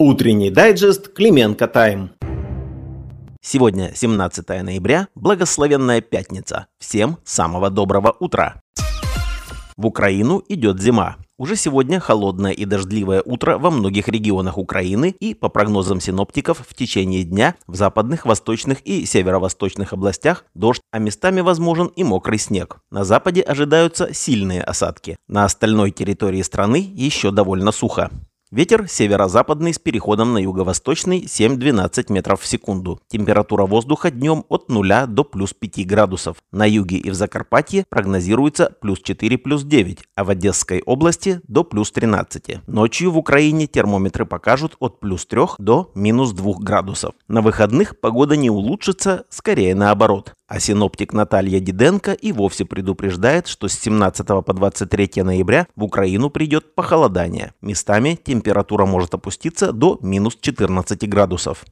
Утренний дайджест Клименко Тайм. Сегодня 17 ноября, благословенная пятница. Всем самого доброго утра. В Украину идет зима. Уже сегодня холодное и дождливое утро во многих регионах Украины и, по прогнозам синоптиков, в течение дня в западных, восточных и северо-восточных областях дождь, а местами возможен и мокрый снег. На западе ожидаются сильные осадки. На остальной территории страны еще довольно сухо. Ветер северо-западный с переходом на юго-восточный 7-12 метров в секунду. Температура воздуха днем от 0 до плюс 5 градусов. На юге и в Закарпатье прогнозируется плюс 4 плюс 9, а в Одесской области до плюс 13. Ночью в Украине термометры покажут от плюс 3 до минус 2 градусов. На выходных погода не улучшится, скорее наоборот. А синоптик Наталья Диденко и вовсе предупреждает, что с 17 по 23 ноября в Украину придет похолодание. Местами температура может опуститься до минус 14 градусов.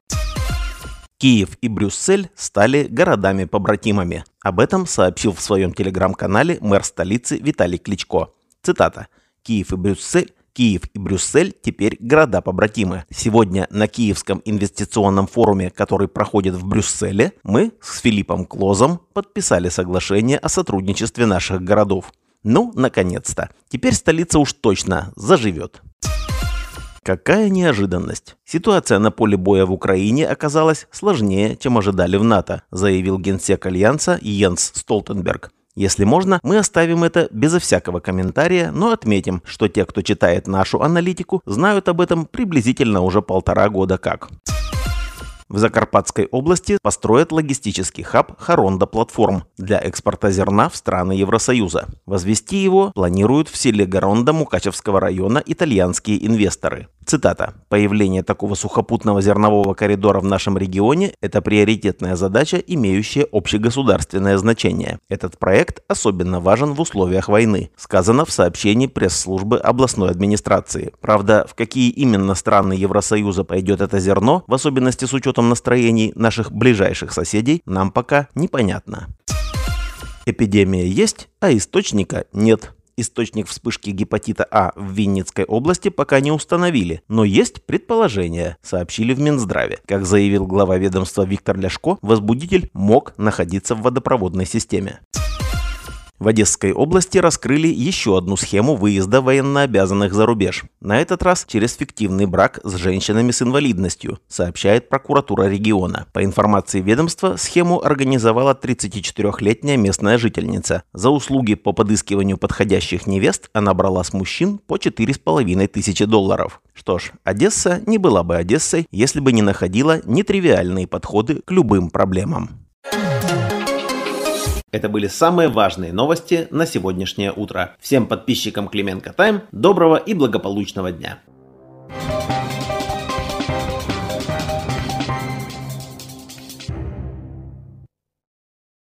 Киев и Брюссель стали городами-побратимами. Об этом сообщил в своем телеграм-канале мэр столицы Виталий Кличко. Цитата. «Киев и Брюссель Киев и Брюссель теперь города-побратимы. Сегодня на Киевском инвестиционном форуме, который проходит в Брюсселе, мы с Филиппом Клозом подписали соглашение о сотрудничестве наших городов. Ну, наконец-то. Теперь столица уж точно заживет. Какая неожиданность. Ситуация на поле боя в Украине оказалась сложнее, чем ожидали в НАТО, заявил генсек Альянса Йенс Столтенберг. Если можно, мы оставим это безо всякого комментария, но отметим, что те, кто читает нашу аналитику, знают об этом приблизительно уже полтора года как. В Закарпатской области построят логистический хаб Харонда Платформ для экспорта зерна в страны Евросоюза. Возвести его планируют в селе Гаронда Мукачевского района итальянские инвесторы. Цитата. «Появление такого сухопутного зернового коридора в нашем регионе – это приоритетная задача, имеющая общегосударственное значение. Этот проект особенно важен в условиях войны», сказано в сообщении пресс-службы областной администрации. Правда, в какие именно страны Евросоюза пойдет это зерно, в особенности с учетом настроений наших ближайших соседей, нам пока непонятно. Эпидемия есть, а источника нет. Источник вспышки гепатита А в Винницкой области пока не установили, но есть предположения, сообщили в Минздраве. Как заявил глава ведомства Виктор Ляшко, возбудитель мог находиться в водопроводной системе. В Одесской области раскрыли еще одну схему выезда военнообязанных за рубеж. На этот раз через фиктивный брак с женщинами с инвалидностью, сообщает прокуратура региона. По информации ведомства, схему организовала 34-летняя местная жительница. За услуги по подыскиванию подходящих невест она брала с мужчин по 4,5 тысячи долларов. Что ж, Одесса не была бы Одессой, если бы не находила нетривиальные подходы к любым проблемам. Это были самые важные новости на сегодняшнее утро. Всем подписчикам Клименко Тайм доброго и благополучного дня.